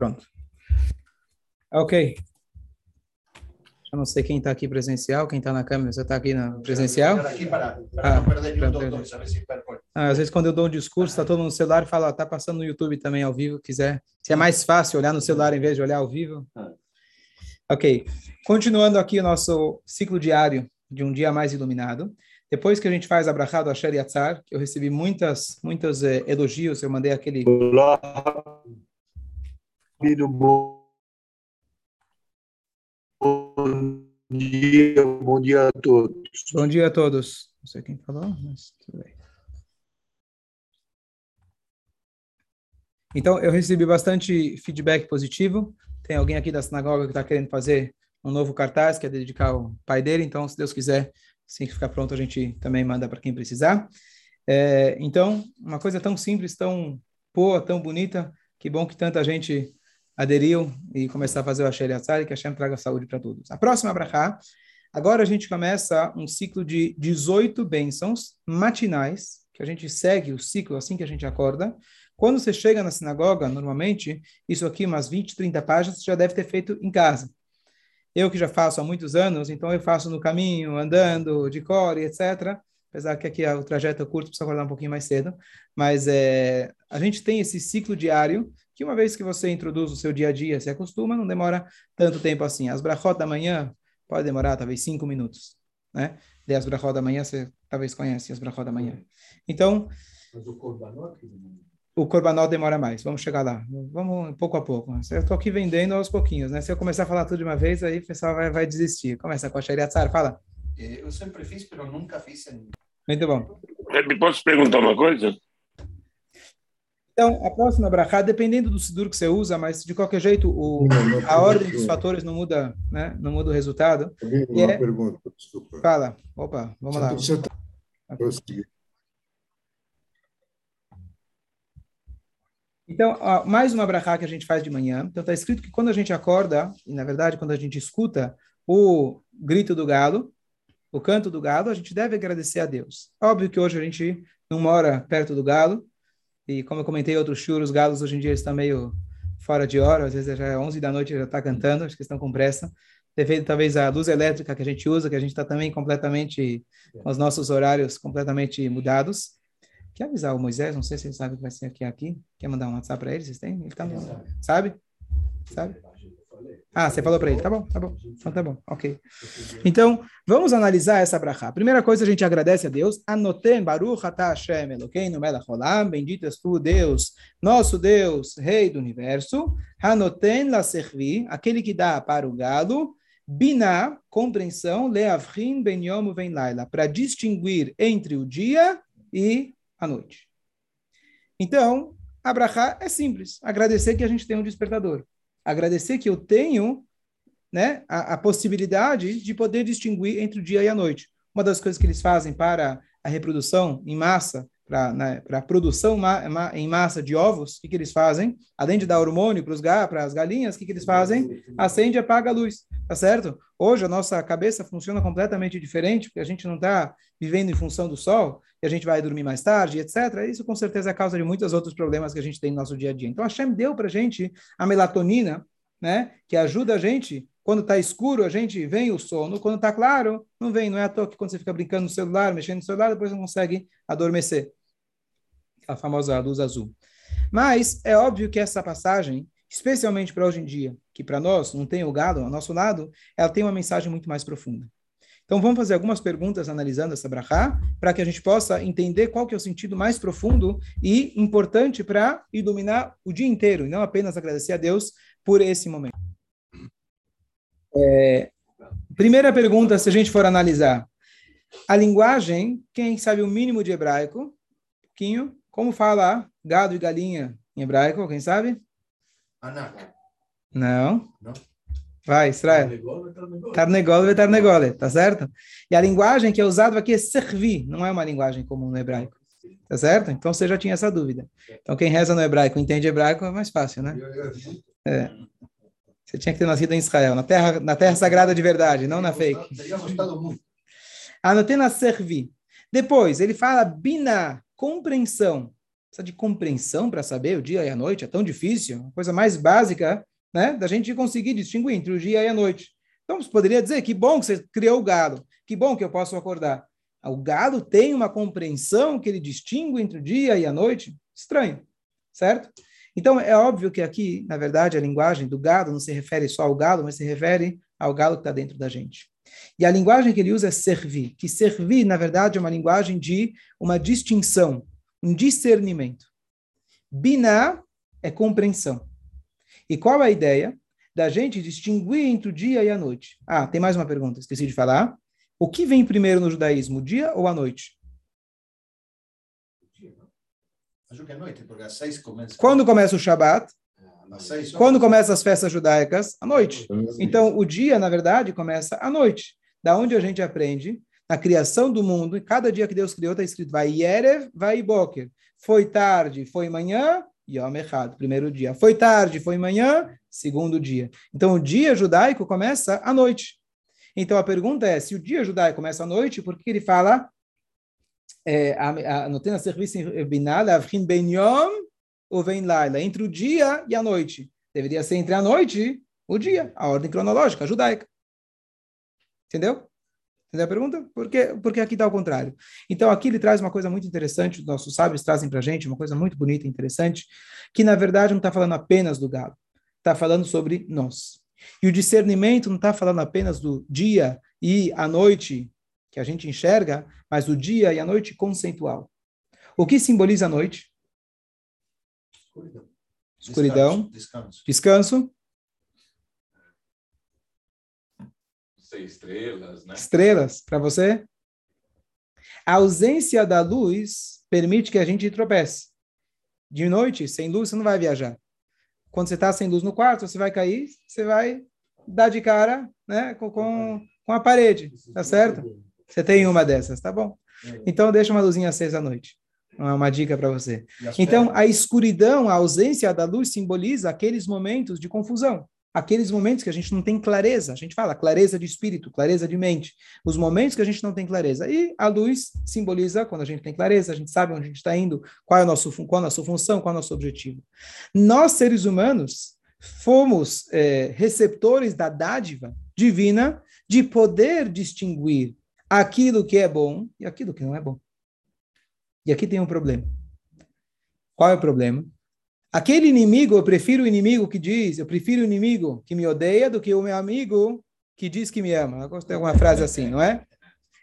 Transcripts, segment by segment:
Pronto. Ok. Eu não sei quem está aqui presencial, quem está na câmera. Você está aqui na presencial? Aqui para, para ah, ah, às vezes, quando eu dou um discurso, está todo mundo no celular e fala, está passando no YouTube também ao vivo, quiser. Se é mais fácil olhar no celular em vez de olhar ao vivo. Ah. Ok. Continuando aqui o nosso ciclo diário de um dia mais iluminado. Depois que a gente faz a brachá do Asher Yatzar, que eu recebi muitas, muitos eh, elogios, eu mandei aquele... Olá. Bom dia, bom dia a todos. Bom dia a todos. Não sei quem falou, mas tudo bem. Então, eu recebi bastante feedback positivo. Tem alguém aqui da sinagoga que está querendo fazer um novo cartaz, que é dedicar ao pai dele. Então, se Deus quiser, assim que ficar pronto, a gente também manda para quem precisar. É, então, uma coisa tão simples, tão boa, tão bonita, que bom que tanta gente aderiu e começar a fazer o Asher Yatzar e que Hashem traga saúde para todos. A próxima brachá, agora a gente começa um ciclo de 18 bênçãos matinais, que a gente segue o ciclo assim que a gente acorda. Quando você chega na sinagoga, normalmente, isso aqui, umas 20, 30 páginas, você já deve ter feito em casa. Eu que já faço há muitos anos, então eu faço no caminho, andando, de core, etc. Apesar que aqui o trajeto é curto, precisa acordar um pouquinho mais cedo. Mas é, a gente tem esse ciclo diário que uma vez que você introduz o seu dia a dia, se acostuma, não demora tanto tempo assim. As brachot da manhã pode demorar talvez cinco minutos, né? De as brachot da manhã, você talvez conhece as brachot da manhã. Então, Mas o korbanot demora mais. Vamos chegar lá. Vamos pouco a pouco. Eu estou aqui vendendo aos pouquinhos, né? Se eu começar a falar tudo de uma vez, aí o pessoal vai, vai desistir. Começa com a Shariat Sar, fala. É, eu sempre fiz, mas nunca fiz. Muito bom. Me posso perguntar uma coisa? Então, a próxima brachá, dependendo do sidur que você usa, mas de qualquer jeito, o, a ordem dos fatores não muda, né? Não muda o resultado. Uma é... pergunta, desculpa. Fala. Opa, vamos lá. Então, ó, mais uma brachá que a gente faz de manhã. Então, está escrito que quando a gente acorda, e na verdade, quando a gente escuta o grito do galo, o canto do galo, a gente deve agradecer a Deus. Óbvio que hoje a gente não mora perto do galo, e como eu comentei outros churros, os galos hoje em dia estão meio fora de hora, às vezes já é 11 da noite já está cantando, acho que estão com pressa. Devido talvez à luz elétrica que a gente usa, que a gente está também completamente, com os nossos horários completamente mudados. Quer avisar o Moisés? Não sei se ele sabe que vai ser aqui. aqui. Quer mandar um WhatsApp para ele? Vocês têm? Ele tá no... Sabe? Sabe? Ah, você falou para ele. Tá bom, tá bom. Então tá bom, ok. Então, vamos analisar essa brachá. Primeira coisa, a gente agradece a Deus. Anotem Baruch atah Hashem Elokeinu melech olam. Bendito és tu, Deus, nosso Deus, Rei do Universo. Anotem la servi, aquele que dá para o galo. Biná, compreensão. Leavrin ben yom ben laila. Para distinguir entre o dia e a noite. Então, a brachá é simples. Agradecer que a gente tem um despertador agradecer que eu tenho né, a, a, possibilidade de poder distinguir entre o dia e a noite. Uma das coisas que eles fazem para a reprodução em massa, para né, a produção ma, ma, em massa de ovos, o que, que eles fazem? Além de dar hormônio para as galinhas, o que, que eles fazem? Acende e apaga a luz, tá certo? Hoje a nossa cabeça funciona completamente diferente, porque a gente não está vivendo em função do sol, e a gente vai dormir mais tarde, etc. Isso com certeza é causa de muitos outros problemas que a gente tem no nosso dia a dia. Então a Hashem deu para a gente a melatonina, né, que ajuda a gente quando está escuro, a gente vem o sono. Quando está claro, não vem. Não é à toa que quando você fica brincando no celular, mexendo no celular, depois não consegue adormecer. A famosa luz azul. Mas é óbvio que essa passagem, especialmente para hoje em dia, que para nós não tem o gado ao nosso lado, ela tem uma mensagem muito mais profunda. Então vamos fazer algumas perguntas analisando essa brachá, para que a gente possa entender qual que é o sentido mais profundo e importante para iluminar o dia inteiro, e não apenas agradecer a Deus por esse momento. É, primeira pergunta, se a gente for analisar, a linguagem, quem sabe o mínimo de hebraico, um pouquinho, como fala gado e galinha em hebraico, quem sabe? Anak. Não. Não. Vai, Israel. Tarnegole, tarnegole, tá certo? E a linguagem que é usada aqui é servir, não é uma linguagem comum no hebraico. Tá certo? Então você já tinha essa dúvida. Então quem reza no hebraico entende hebraico é mais fácil, né? É. Você tinha que ter nascido em Israel, na terra, na terra sagrada de verdade, não na fake. Anotei na servir. Depois, ele fala bina, compreensão. Precisa de compreensão para saber o dia e a noite, é tão difícil, a coisa mais básica, né, da gente conseguir distinguir entre o dia e a noite. Então, você poderia dizer, que bom que você criou o galo, que bom que eu posso acordar. O galo tem uma compreensão que ele distingue entre o dia e a noite? Estranho, certo? Então, é óbvio que aqui, na verdade, a linguagem do gado não se refere só ao galo, mas se refere ao galo que está dentro da gente. E a linguagem que ele usa é servir, que servir, na verdade, é uma linguagem de uma distinção, um discernimento. Biná é compreensão. E qual a ideia? Da gente distinguir entre o dia e a noite. Ah, tem mais uma pergunta, esqueci de falar. O que vem primeiro no judaísmo, o dia ou a noite? Acho que é noite, porque às seis começa. Quando começa o Shabat? Quando começam as festas judaicas? À noite. Então, o dia, na verdade, começa à noite. Da onde a gente aprende? Na criação do mundo, e cada dia que Deus criou está escrito vai Yerev, vai Boker. Foi tarde, foi manhã, Yom Echad, primeiro dia. Foi tarde, foi manhã, segundo dia. Então, o dia judaico começa à noite. Então, a pergunta é, se o dia judaico começa à noite, por que ele fala... Não tem a serviço binada, avrim ben yom ou vem Laila, entre o dia e a noite. Deveria ser entre a noite e o dia, a ordem cronológica judaica. Entendeu? Entendeu a pergunta? porque? Porque aqui está ao contrário. Então, aqui ele traz uma coisa muito interessante, os nossos sábios trazem para a gente uma coisa muito bonita e interessante, que na verdade não está falando apenas do galo, está falando sobre nós. E o discernimento não está falando apenas do dia e a noite que a gente enxerga, mas o dia e a noite conceitual. O que simboliza a noite? Escuridão. Escuridão. Descanso. Descanso. Sei, estrelas, né? Estrelas, para você? A ausência da luz permite que a gente tropece. De noite, sem luz, você não vai viajar. Quando você está sem luz no quarto, você vai cair, você vai dar de cara né, com, com, com a parede, tá certo? Você tem uma dessas, tá bom? É. Então deixa uma luzinha acesa à noite. Uma, uma dica para você. Então a escuridão, a ausência da luz simboliza aqueles momentos de confusão. Aqueles momentos que a gente não tem clareza, a gente fala clareza de espírito, clareza de mente, os momentos que a gente não tem clareza. E a luz simboliza quando a gente tem clareza, a gente sabe onde a gente está indo, qual é, o nosso, qual é a nossa função, qual é o nosso objetivo. Nós, seres humanos, fomos é, receptores da dádiva divina de poder distinguir aquilo que é bom e aquilo que não é bom. E aqui tem um problema. Qual é o problema? Aquele inimigo, eu prefiro o inimigo que diz, eu prefiro o inimigo que me odeia do que o meu amigo que diz que me ama. Eu gostei de uma frase assim, não é?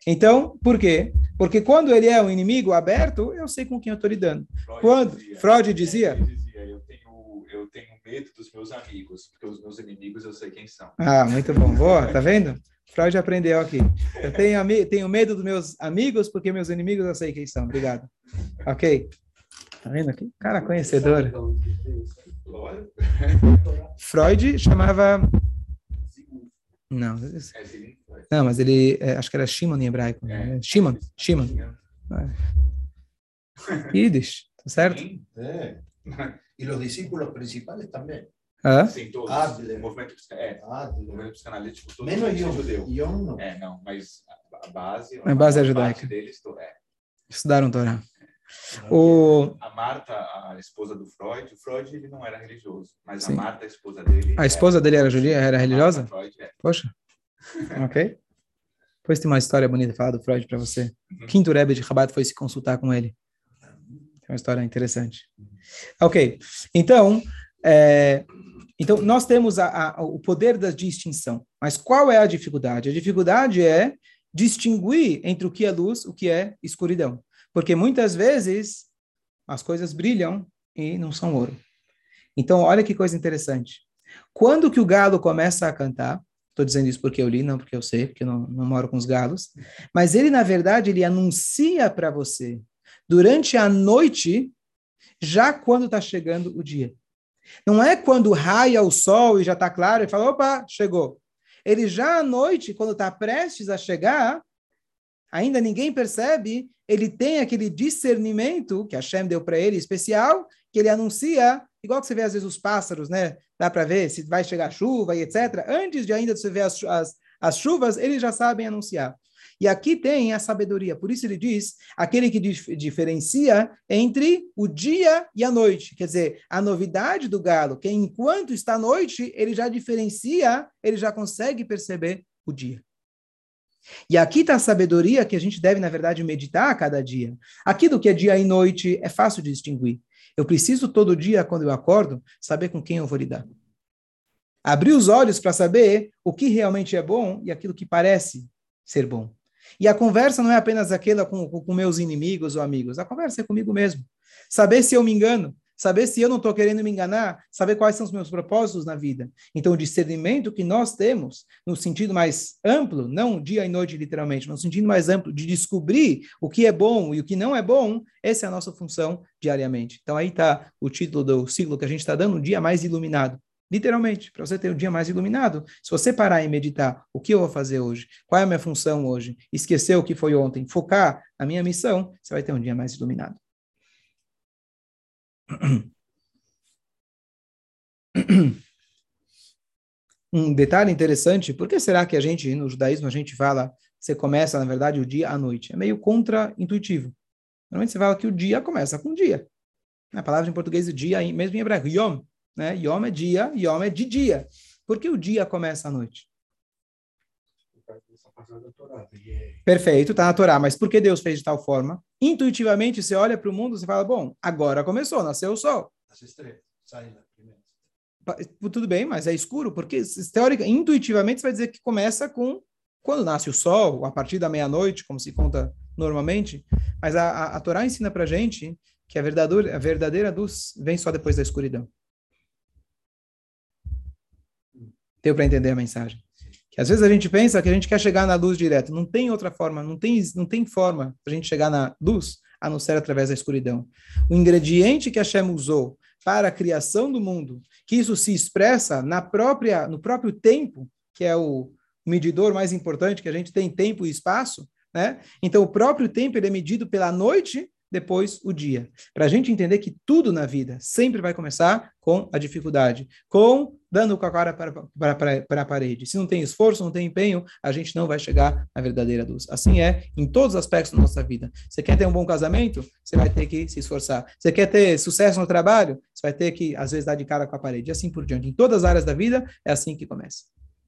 Então, por quê? Porque quando ele é um inimigo aberto, eu sei com quem eu estou lidando. Freud quando dizia, Freud dizia, dizia eu, tenho, eu tenho medo dos meus amigos, porque os meus inimigos eu sei quem são. Ah, muito bom. Boa, tá vendo? Freud aprendeu aqui. Eu tenho, tenho medo dos meus amigos, porque meus inimigos eu sei quem são. Obrigado. Ok. Tá vendo aqui? Cara conhecedor. Freud chamava. Não, não, mas ele é, acho que era Shimon em hebraico. Né? Shimon, Shimon. Yiddish, tá certo? É. E os discípulos principais também. Hã? Sim, todos. Adler. O movimento, é, Adler. o movimento psicanalítico todo Menos é Yom. judeu. Yom não. É, não, mas a base... A base é judaica. Deles, é. Estudaram Torá. O, A Marta, a esposa do Freud, o Freud ele não era religioso, mas Sim. a Marta, a esposa dele... a esposa dele era judia, era religiosa? Marta Freud, é. Poxa. Ok. Depois tem uma história bonita falar do Freud para você. Uhum. Quinto Rebbe de Rabat foi se consultar com ele. Tem uma história interessante. Ok. Então, é, então nós temos a- a- o poder da distinção. Mas qual é a dificuldade? A dificuldade é distinguir entre o que é luz, o que é escuridão. Porque muitas vezes as coisas brilham e não são ouro. Então, olha que coisa interessante. Quando que o galo começa a cantar, estou dizendo isso porque eu li, não porque eu sei, porque eu não, não moro com os galos, mas ele, na verdade, ele anuncia para você durante a noite, já quando está chegando o dia. Não é quando raia o sol e já está claro e fala, opa, chegou. Ele já à noite, quando está prestes a chegar, ainda ninguém percebe, ele tem aquele discernimento que a Shem deu para ele, especial, que ele anuncia, igual que você vê às vezes os pássaros, né? Dá para ver se vai chegar chuva e etc. Antes de ainda você ver as, as, as chuvas, eles já sabem anunciar. E aqui tem a sabedoria. Por isso ele diz, aquele que dif diferencia entre o dia e a noite. Quer dizer, a novidade do galo, que enquanto está à noite, ele já diferencia, ele já consegue perceber o dia. E aqui está a sabedoria que a gente deve, na verdade, meditar a cada dia. Aqui do que é dia e noite é fácil de distinguir. Eu preciso todo dia, quando eu acordo, saber com quem eu vou lidar. Abrir os olhos para saber o que realmente é bom e aquilo que parece ser bom. E a conversa não é apenas aquela com, com meus inimigos ou amigos, a conversa é comigo mesmo. Saber se eu me engano, saber se eu não estou querendo me enganar, saber quais são os meus propósitos na vida. Então, o discernimento que nós temos, no sentido mais amplo, não dia e noite literalmente, no sentido mais amplo de descobrir o que é bom e o que não é bom, essa é a nossa função diariamente. Então, aí está o título do ciclo que a gente está dando, um dia mais iluminado. Literalmente, para você ter um dia mais iluminado. Se você parar e meditar o que eu vou fazer hoje, qual é a minha função hoje, esquecer o que foi ontem, focar a minha missão, você vai ter um dia mais iluminado. Um detalhe interessante, por que será que a gente, no judaísmo, a gente fala, você começa, na verdade, o dia à noite? É meio contra-intuitivo. Normalmente você fala que o dia começa com o dia. A palavra em português, o dia, mesmo em hebraico, yom. Né? Yom é dia, yom é de dia. Por que o dia começa à noite? Perfeito, está na Torá, mas por que Deus fez de tal forma? Intuitivamente, você olha para o mundo e fala, bom, agora começou, nasceu o sol. As estrelas saem primeiro. Tudo bem, mas é escuro, porque teórica, intuitivamente você vai dizer que começa com quando nasce o sol, a partir da meia-noite, como se conta normalmente, mas a, a, a Torá ensina para gente que a verdadeira, a verdadeira luz vem só depois da escuridão. Deu para entender a mensagem? Que às vezes a gente pensa que a gente quer chegar na luz direto. Não tem outra forma, não tem, não tem forma a gente chegar na luz a não ser através da escuridão. O ingrediente que Hashem usou para a criação do mundo, que isso se expressa na própria, no próprio tempo, que é o medidor mais importante que a gente tem, tempo e espaço, né? Então, o próprio tempo ele é medido pela noite depois o dia. Para a gente entender que tudo na vida sempre vai começar com a dificuldade, com dando com a cara para, a parede. Se não tem esforço, não tem empenho, a gente não vai chegar à verdadeira luz. Assim é em todos os aspectos da nossa vida. Você quer ter um bom casamento? Você vai ter que se esforçar. Você quer ter sucesso no trabalho? Você vai ter que, às vezes, dar de cara com a parede. E assim por diante. Em todas as áreas da vida, é assim que começa.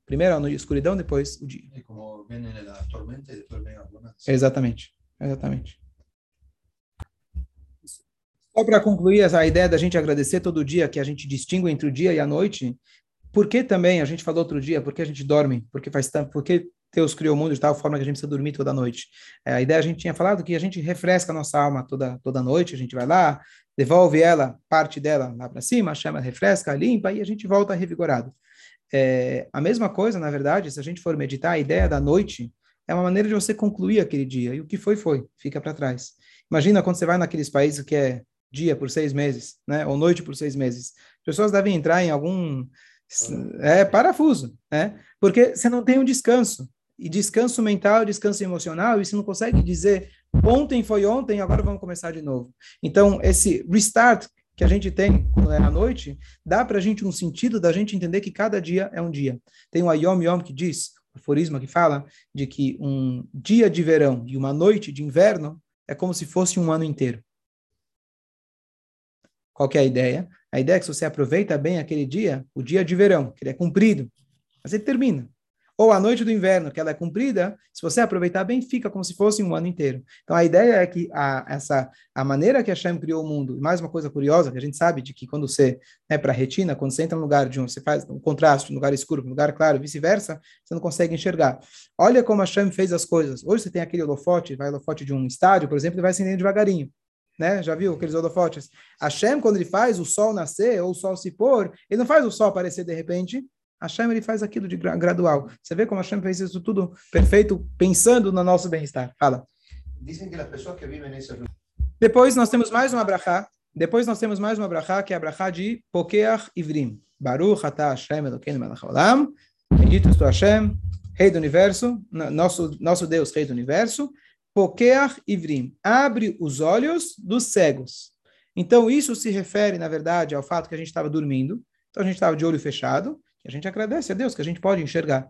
Primeiro a escuridão, depois o dia. É como vem a tormenta e depois vem a bonança. Exatamente. Exatamente. Só para concluir essa ideia da gente agradecer todo dia, que a gente distingue entre o dia e a noite, por que também, a gente falou outro dia, por que a gente dorme? Porque faz tempo, porque Deus criou o mundo de tal forma que a gente precisa dormir toda noite. É, a ideia a gente tinha falado que a gente refresca a nossa alma toda, toda noite, a gente vai lá, devolve ela, parte dela lá para cima, chama, refresca, limpa e a gente volta revigorado. É, a mesma coisa, na verdade, se a gente for meditar, a ideia da noite é uma maneira de você concluir aquele dia. E o que foi, foi, fica para trás. Imagina quando você vai naqueles países que é dia por seis meses, né? Ou noite por seis meses. As pessoas devem entrar em algum é parafuso, né? Porque você não tem um descanso. E descanso mental, descanso emocional, e você não consegue dizer ontem foi ontem, agora vamos começar de novo. Então, esse restart que a gente tem quando é à noite, dá para a gente um sentido da gente entender que cada dia é um dia. Tem o Ayom Yom que diz, o aforisma que fala de que um dia de verão e uma noite de inverno é como se fosse um ano inteiro. Qual é a ideia? A ideia é que se você aproveita bem aquele dia, o dia de verão, que ele é cumprido, mas ele termina. Ou a noite do inverno, que ela é cumprida, se você aproveitar bem, fica como se fosse um ano inteiro. Então a ideia é que a, essa, a maneira que a Hashem criou o mundo, e mais uma coisa curiosa, que a gente sabe de que quando você é para a retina, quando você entra no lugar de um, você faz um contraste, um lugar escuro, um lugar claro, vice-versa, você não consegue enxergar. Olha como a Hashem fez as coisas. Hoje você tem aquele holofote, vai holofote de um estádio, por exemplo, ele vai acendendo devagarinho né? Já viu aqueles holofotes? Hashem, quando ele faz o sol nascer ou o sol se pôr, ele não faz o sol aparecer de repente. Hashem, ele faz aquilo de gradual. Você vê como Hashem fez isso tudo perfeito, pensando no nosso bem-estar. Fala. Dizem que as pessoas que vivem nesse... Depois nós temos mais uma brachá. Depois nós temos mais uma brachá, que é a brachá de Pokeach Ivrim. Baruch atah Hashem Elokeinu melech haolam. Bendito estou Hashem, Rei do Universo, nosso, nosso Deus, Rei do Universo, Pokeach Ivrim, abre os olhos dos cegos. Então, isso se refere, na verdade, ao fato que a gente estava dormindo, então a gente estava de olho fechado, e a gente agradece a Deus que a gente pode enxergar.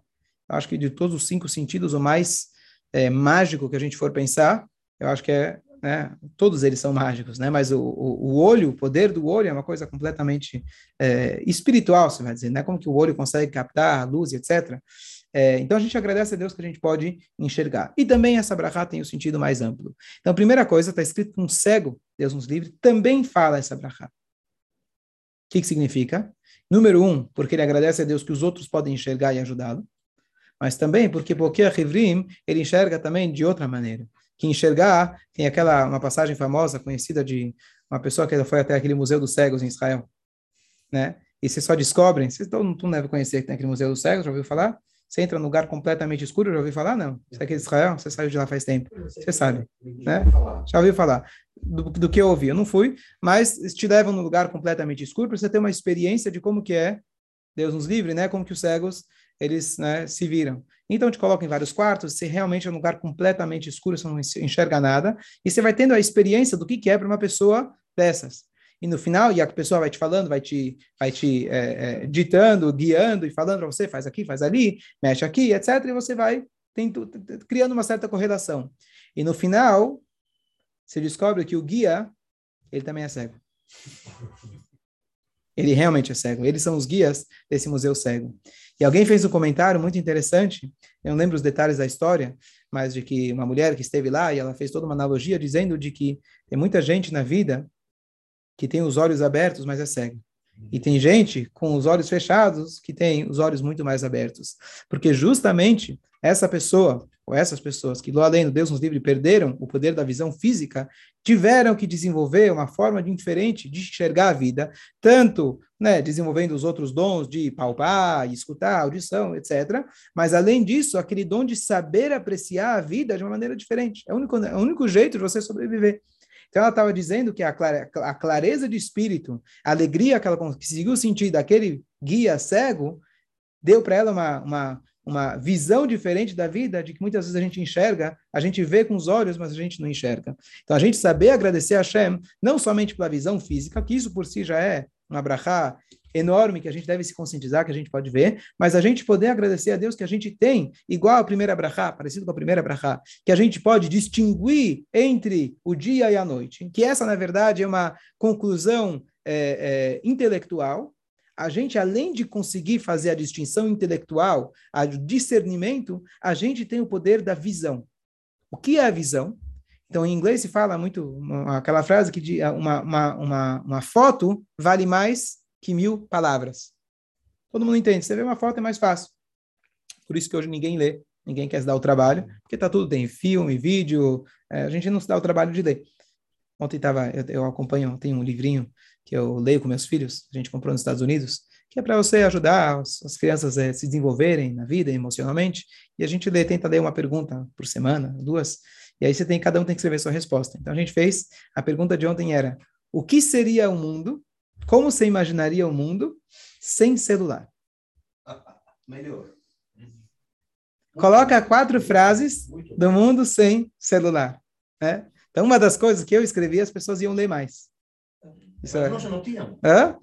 Eu acho que de todos os cinco sentidos, o mais é, mágico que a gente for pensar, eu acho que é, né, todos eles são mágicos, né, mas o, o, o, olho, o poder do olho é uma coisa completamente é, espiritual, você vai dizer, né, como que o olho consegue captar a luz, etc. É, então a gente agradece a Deus que a gente pode enxergar. E também essa brachá tem o um sentido mais amplo. Então, primeira coisa, está escrito que um cego, Deus nos livre, também fala essa brachá. O que, que significa? Número um, porque ele agradece a Deus que os outros podem enxergar e ajudá-lo. Mas também porque porque a Rivrim, ele enxerga também de outra maneira. Que enxergar, tem aquela uma passagem famosa, conhecida de uma pessoa que foi até aquele Museu dos Cegos em Israel, né? E vocês só descobrem, vocês não, não devem conhecer que tem aquele Museu dos Cegos, já ouviu falar? Você entra num lugar completamente escuro, já ouviu falar? Não. Você é aqui de Israel? Você saiu de lá faz tempo. Você sabe, né? Já ouviu falar. Do, do que eu ouvi, eu não fui, mas te levam num lugar completamente escuro para você ter uma experiência de como que é, Deus nos livre, né? Como que os cegos, eles né, se viram. Então, te coloca em vários quartos, você realmente é um lugar completamente escuro, você não enxerga nada, e você vai tendo a experiência do que, que é para uma pessoa dessas e no final, e a pessoa vai te falando, vai te, vai te é, é, ditando, guiando e falando para você, faz aqui, faz ali, mexe aqui, etc. E você vai criando uma certa correlação. E no final, você descobre que o guia, ele também é cego. Ele realmente é cego. Eles são os guias desse museu cego. E alguém fez um comentário muito interessante, eu não lembro os detalhes da história, mas de que uma mulher que esteve lá e ela fez toda uma analogia dizendo de que tem muita gente na vida que tem os olhos abertos, mas é cego. E tem gente com os olhos fechados que tem os olhos muito mais abertos. Porque justamente essa pessoa, ou essas pessoas que, lá além do Deus nos livre, perderam o poder da visão física, tiveram que desenvolver uma forma diferente de enxergar a vida, tanto né, desenvolvendo os outros dons de palpar, escutar, audição, etc. Mas, além disso, aquele dom de saber apreciar a vida de uma maneira diferente. É o único, é o único jeito de você sobreviver. Então ela estava dizendo que a, clare, a, clareza de espírito, a alegria que ela conseguiu sentir daquele guia cego, deu para ela uma, uma, uma visão diferente da vida, de que muitas vezes a gente enxerga, a gente vê com os olhos, mas a gente não enxerga. Então a gente saber agradecer a Hashem, não somente pela visão física, que isso por si já é um abrahá enorme que a gente deve se conscientizar, que a gente pode ver, mas a gente poder agradecer a Deus que a gente tem, igual a primeira brachá, parecido com a primeira brachá, que a gente pode distinguir entre o dia e a noite, que essa, na verdade, é uma conclusão é, é, intelectual, a gente, além de conseguir fazer a distinção intelectual, o discernimento, a gente tem o poder da visão. O que é a visão? Então, em inglês se fala muito aquela frase que uma, uma, uma, uma foto vale mais que mil palavras. Todo mundo entende. Você vê uma foto é mais fácil. Por isso que hoje ninguém lê, ninguém quer se dar o trabalho, porque tá tudo tem filme, vídeo, é, a gente não se dá o trabalho de ler. Ontem tava, eu, eu acompanho, tem um livrinho que eu leio com meus filhos, a gente comprou nos Estados Unidos, que é para você ajudar as, as crianças a se desenvolverem na vida emocionalmente. E a gente lê, tenta ler uma pergunta por semana, duas, e aí você tem, cada um tem que escrever sua resposta. Então a gente fez, a pergunta de ontem era: o que seria o mundo como você imaginaria o mundo sem celular? Melhor. Coloca quatro frases do mundo sem celular. Né? Então, uma das coisas que eu escrevi, as pessoas iam ler mais. Isso é... Nós não tínhamos. Hã?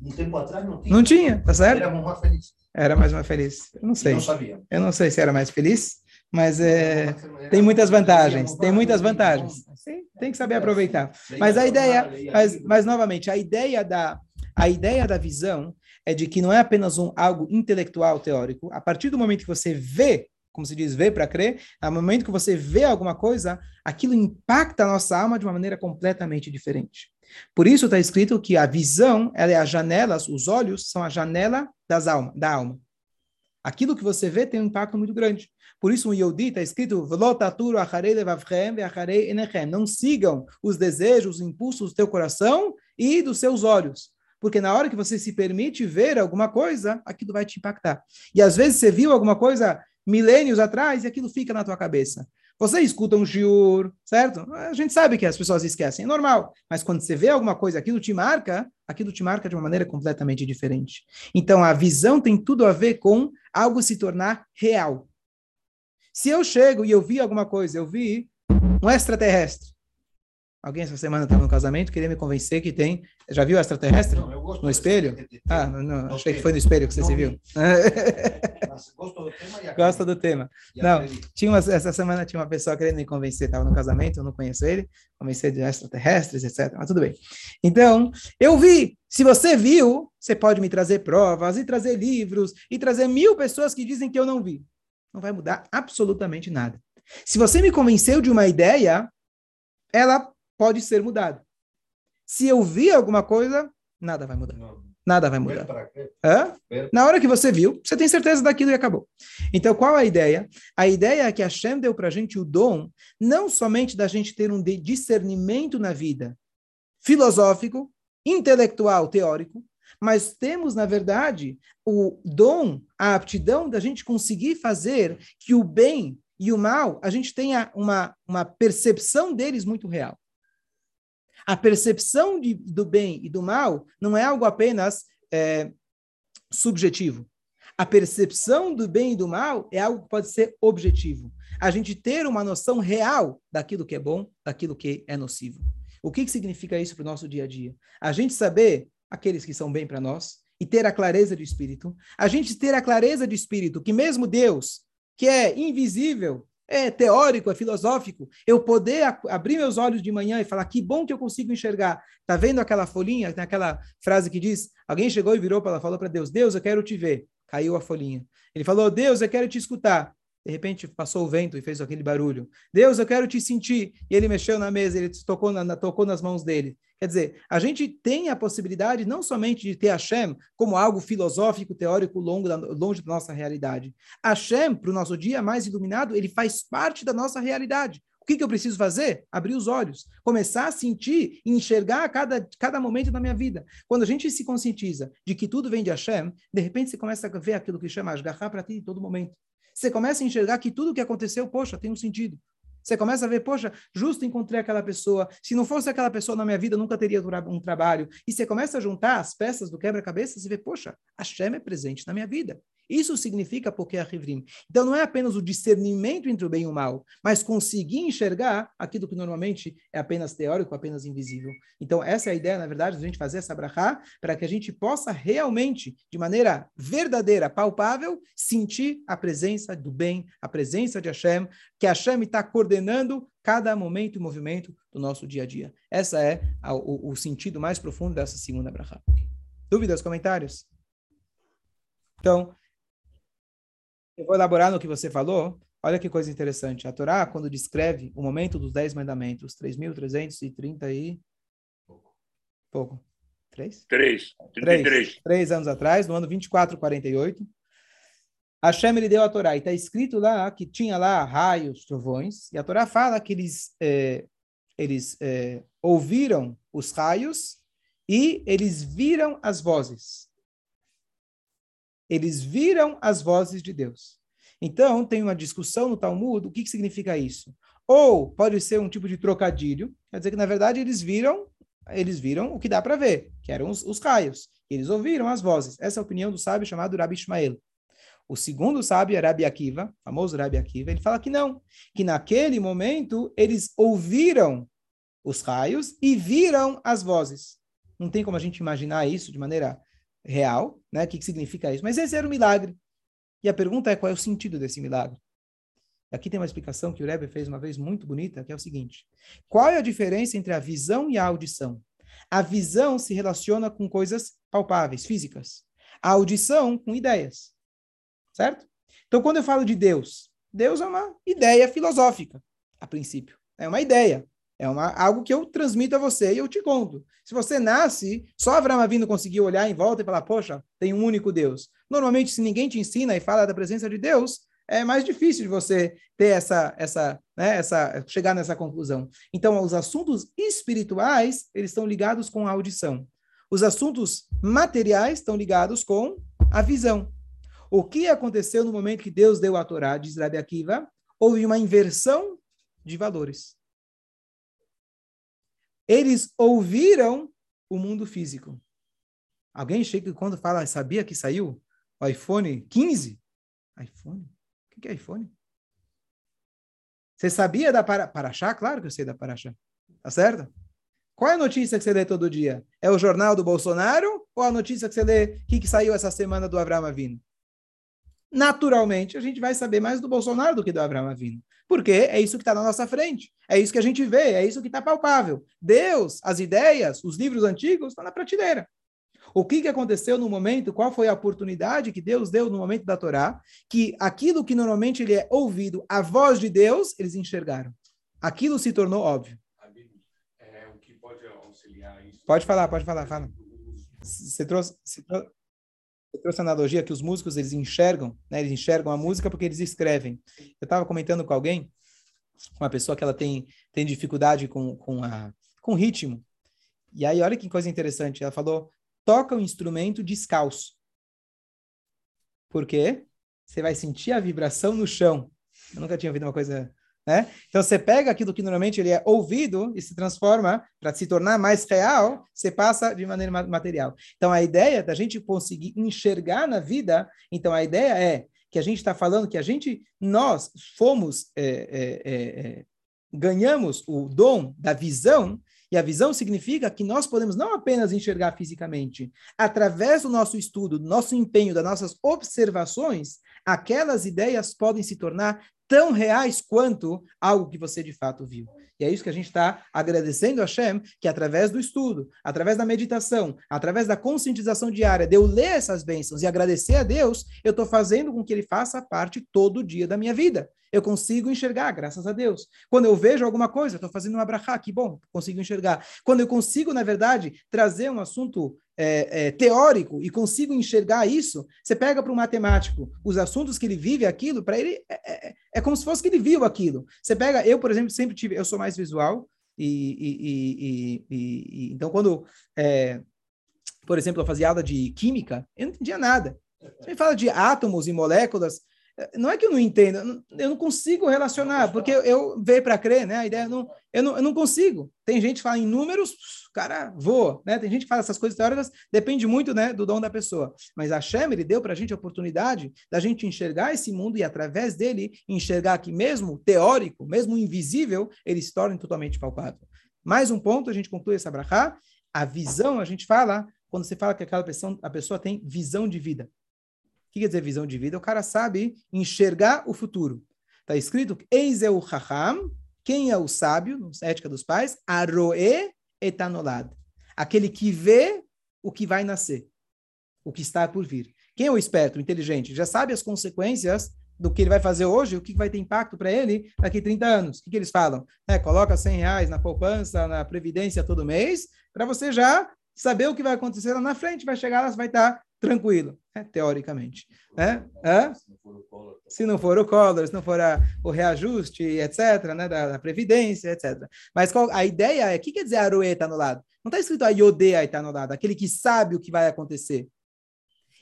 Um tempo atrás não tinha. Não tinha, tá certo? Éramos mais felizes. Era mais uma feliz. Eu não sei. não sabia. Eu não sei se era mais feliz, mas é, tem muitas vantagens. Tem muitas vantagens. Sim, tem que saber aproveitar. Mas a ideia, mas, mas novamente, a ideia da a ideia da visão é de que não é apenas um algo intelectual teórico. A partir do momento que você vê, como se diz, vê para crer, no momento que você vê alguma coisa, aquilo impacta a nossa alma de uma maneira completamente diferente. Por isso está escrito que a visão, ela é a janela, os olhos são a janela das alma, da alma. Aquilo que você vê tem um impacto muito grande. Por isso, no Yodi está escrito: Não sigam os desejos, os impulsos do teu coração e dos seus olhos. Porque na hora que você se permite ver alguma coisa, aquilo vai te impactar. E às vezes você viu alguma coisa milênios atrás e aquilo fica na tua cabeça. Você escuta um shiur, certo? A gente sabe que as pessoas esquecem, é normal. Mas quando você vê alguma coisa, aquilo te marca, aquilo te marca de uma maneira completamente diferente. Então a visão tem tudo a ver com algo se tornar real. Se eu chego e eu vi alguma coisa, eu vi um extraterrestre. Alguém essa semana estava no casamento, queria me convencer que tem. Já viu extraterrestre? Não, eu No espelho? Ah, não, não achei que foi no espelho que você se viu. Gosto do tema e Gosta do tema. Não, tinha uma, essa semana tinha uma pessoa querendo me convencer, estava no casamento, eu não conheço ele, convencer de extraterrestres, etc. Mas tudo bem. Então, eu vi. Se você viu, você pode me trazer provas e trazer livros e trazer mil pessoas que dizem que eu não vi. Não vai mudar absolutamente nada. Se você me convenceu de uma ideia, ela pode ser mudada. Se eu vi alguma coisa, nada vai mudar. Nada vai mudar. Na hora que você viu, você tem certeza daquilo e acabou. Então, qual a ideia? A ideia é que a Hashem deu para a gente o dom, não somente da gente ter um discernimento na vida filosófico, intelectual, teórico, mas temos, na verdade, o dom, a aptidão da gente conseguir fazer que o bem e o mal, a gente tenha uma, uma percepção deles muito real. A percepção de, do bem e do mal não é algo apenas é, subjetivo. A percepção do bem e do mal é algo que pode ser objetivo. A gente ter uma noção real daquilo que é bom, daquilo que é nocivo. O que, que significa isso para o nosso dia a dia? A gente saber aqueles que são bem para nós e ter a clareza de espírito. A gente ter a clareza de espírito que mesmo Deus, que é invisível, é teórico, é filosófico, eu poder abrir meus olhos de manhã e falar que bom que eu consigo enxergar. Tá vendo aquela folhinha, tem aquela frase que diz, alguém chegou e virou para ela, falou para Deus, Deus, eu quero te ver. Caiu a folhinha. Ele falou, Deus, eu quero te escutar. De repente passou o vento e fez aquele barulho. Deus, eu quero te sentir. E ele mexeu na mesa, ele tocou, na, tocou nas mãos dele. Quer dizer, a gente tem a possibilidade não somente de ter Hashem como algo filosófico, teórico, longo da, longe da nossa realidade. Hashem, para o nosso dia mais iluminado, ele faz parte da nossa realidade. O que, que eu preciso fazer? Abrir os olhos, começar a sentir e enxergar cada, cada momento da minha vida. Quando a gente se conscientiza de que tudo vem de Hashem, de repente você começa a ver aquilo que chama Ashgaha para ti em todo momento. Você começa a enxergar que tudo que aconteceu, poxa, tem um sentido. Você começa a ver, poxa, justo encontrei aquela pessoa. Se não fosse aquela pessoa na minha vida, nunca teria um trabalho. E você começa a juntar as peças do quebra-cabeça e vê, poxa, a Shem é presente na minha vida. Isso significa porque a Rivrim. Então não é apenas o discernimento entre o bem e o mal, mas conseguir enxergar aquilo que normalmente é apenas teórico, apenas invisível. Então essa é a ideia, na verdade, de a gente fazer essa brachá, para que a gente possa realmente, de maneira verdadeira, palpável, sentir a presença do bem, a presença de Hashem, que Hashem está coordenando cada momento e movimento do nosso dia a dia. Essa é a, o, o, sentido mais profundo dessa segunda brachá. Dúvidas, comentários? Então, eu vou elaborar no que você falou. Olha que coisa interessante. A Torá, quando descreve o momento dos Dez Mandamentos, 3.330 e... Pouco. Três? Três. Três. Três anos atrás, no ano 2448, Hashem ele deu a Torá. E está escrito lá que tinha lá raios, trovões. E a Torá fala que eles, é, eles é, ouviram os raios e eles viram as vozes. Eles viram as vozes de Deus. Então, tem uma discussão no Talmud, o que, que significa isso? Ou pode ser um tipo de trocadilho, quer dizer que, na verdade, eles viram eles viram o que dá para ver, que eram os, os raios. Eles ouviram as vozes. Essa é a opinião do sábio chamado Rabi Ishmael. O segundo sábio é Rabi Akiva, famoso Rabi Akiva, ele fala que não, que naquele momento eles ouviram os raios e viram as vozes. Não tem como a gente imaginar isso de maneira real, né? O que, que significa isso? Mas esse era o milagre. E a pergunta é qual é o sentido desse milagre? Aqui tem uma explicação que o Rebbe fez uma vez muito bonita, que é o seguinte: qual é a diferença entre a visão e a audição? A visão se relaciona com coisas palpáveis, físicas. A audição com ideias. Certo? Então, quando eu falo de Deus, Deus é uma ideia filosófica, a princípio. É uma ideia. É uma, algo que eu transmito a você e eu te conto. Se você nasce, só Abraão Avino conseguiu olhar em volta e falar, poxa, tem um único Deus. Normalmente, se ninguém te ensina e fala da presença de Deus, é mais difícil de você ter essa, essa, né, essa, chegar nessa conclusão. Então, os assuntos espirituais, eles estão ligados com a audição. Os assuntos materiais estão ligados com a visão. O que aconteceu no momento que Deus deu a Torá, diz Rabi Akiva? Houve uma inversão de valores. Eles ouviram o mundo físico. Alguém chega quando fala, sabia que saiu o iPhone 15? iPhone? O que é iPhone? Você sabia da para, Paraxá? Claro que eu sei da Paraxá. Tá certo? Qual é a notícia que você lê todo dia? É o jornal do Bolsonaro ou a notícia que você lê que, que saiu essa semana do Abraão Avino? Naturalmente, a gente vai saber mais do Bolsonaro do que do Abraão Avino. Porque é isso que está na nossa frente. É isso que a gente vê, é isso que está palpável. Deus, as ideias, os livros antigos estão na prateleira. O que, que aconteceu no momento? Qual foi a oportunidade que Deus deu no momento da Torá? Que aquilo que normalmente ele é ouvido, a voz de Deus, eles enxergaram. Aquilo se tornou óbvio. É, o que pode auxiliar isso? Pode falar, pode falar, fala. Você trouxe, você trouxe, você trouxe a analogia que os músicos eles enxergam, né? Eles enxergam a música porque eles escrevem. Eu estava comentando com alguém, uma pessoa que ela tem, tem dificuldade com, com, a, com ritmo. E aí, olha que coisa interessante. Ela falou: toca o instrumento descalço. Por quê? Você vai sentir a vibração no chão. Eu nunca tinha ouvido uma coisa né? Então você pega aquilo que normalmente ele é ouvido e se transforma para se tornar mais real, você passa de maneira material. Então a ideia da gente conseguir enxergar na vida, então a ideia é que a gente está falando que a gente, nós fomos, é, é, é, ganhamos o dom da visão e a visão significa que nós podemos não apenas enxergar fisicamente, através do nosso estudo, do nosso empenho, das nossas observações, aquelas ideias podem se tornar tão reais quanto algo que você de fato viu. E é isso que a gente está agradecendo a Hashem, que através do estudo, através da meditação, através da conscientização diária, de eu ler essas bênçãos e agradecer a Deus, eu estou fazendo com que ele faça parte todo dia da minha vida. Eu consigo enxergar, graças a Deus. Quando eu vejo alguma coisa, estou fazendo uma brachá, que bom, consigo enxergar. Quando eu consigo, na verdade, trazer um assunto é, é, teórico e consigo enxergar isso, você pega para um matemático os assuntos que ele vive, aquilo, para ele é, é, é, como se fosse que ele viu aquilo. Você pega, eu, por exemplo, sempre tive, eu sou mais visual, e, e, e, e então quando, é, por exemplo, eu fazia aula de química, eu não entendia nada. Você me fala de átomos e moléculas, não é que eu não entendo, eu não consigo relacionar, porque eu, eu veio para crer, né? A ideia não, eu não, eu não consigo. Tem gente que fala em números, cara voa, né? Tem gente que fala essas coisas teóricas, depende muito, né, do dom da pessoa. Mas a Shem, ele deu para a gente a oportunidade da gente enxergar esse mundo e através dele enxergar que mesmo teórico, mesmo invisível, ele se torna totalmente palpável. Mais um ponto, a gente conclui essa brachá. A visão, a gente fala, quando você fala que aquela pessoa, a pessoa tem visão de vida que quer dizer visão de vida? O cara sabe enxergar o futuro. Está escrito, eis é o Raham, quem é o sábio, na ética dos pais? Aroe etanolad. Aquele que vê o que vai nascer, o que está por vir. Quem é o esperto, o inteligente? Já sabe as consequências do que ele vai fazer hoje, o que vai ter impacto para ele daqui a 30 anos. O que, que eles falam? É, coloca 100 reais na poupança, na previdência todo mês, para você já saber o que vai acontecer lá na frente. Vai chegar lá, vai estar tranquilo, né? teoricamente. Né? Hã? Se não for o Collor, se não for a, o reajuste, etc., né? da, da Previdência, etc. Mas qual, a ideia é, o que quer dizer Aroe está no lado? Não está escrito a Iodea está no lado, aquele que sabe o que vai acontecer.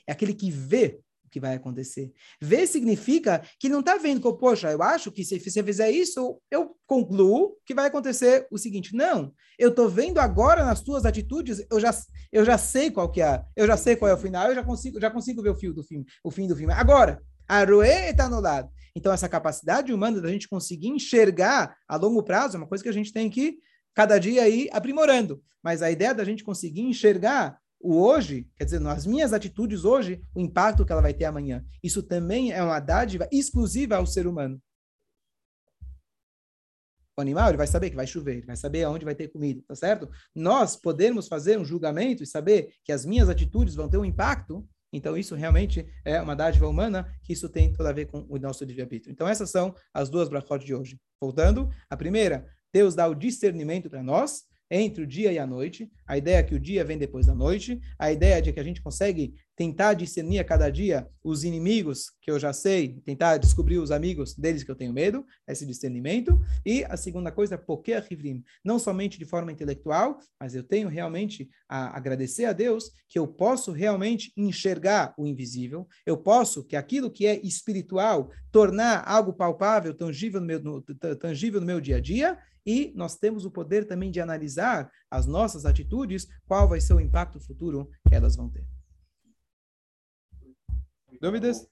É aquele que vê que vai acontecer. Ver significa que não está vendo que, poxa, eu acho que se você fizer isso, eu concluo que vai acontecer o seguinte. Não, eu estou vendo agora nas tuas atitudes, eu já, eu já sei qual que é, eu já sei qual é o final, eu já consigo, já consigo ver o fio do filme, o fim do filme. Agora, a Roe está no lado. Então, essa capacidade humana da gente conseguir enxergar a longo prazo é uma coisa que a gente tem que cada dia ir aprimorando. Mas a ideia da gente conseguir enxergar o hoje, quer dizer, nas minhas atitudes hoje, o impacto que ela vai ter amanhã. Isso também é uma dádiva exclusiva ao ser humano. O animal ele vai saber que vai chover, ele vai saber aonde vai ter comida, tá certo? Nós podemos fazer um julgamento e saber que as minhas atitudes vão ter um impacto. Então, isso realmente é uma dádiva humana, que isso tem tudo a ver com o nosso livre-arbítrio. Então, essas são as duas brachot de hoje. Voltando, a primeira, Deus dá o discernimento para nós, entre o dia e a noite. A ideia é que o dia vem depois da noite. A ideia é de que a gente consegue tentar discernir a cada dia os inimigos que eu já sei, tentar descobrir os amigos deles que eu tenho medo, esse discernimento. E a segunda coisa, porque rivrim, não somente de forma intelectual, mas eu tenho realmente a agradecer a Deus que eu posso realmente enxergar o invisível, eu posso que aquilo que é espiritual tornar algo palpável, tangível no meu, no, tangível no meu dia a dia, e nós temos o poder também de analisar as nossas atitudes, qual vai ser o impacto futuro que elas vão ter. Dúvidas?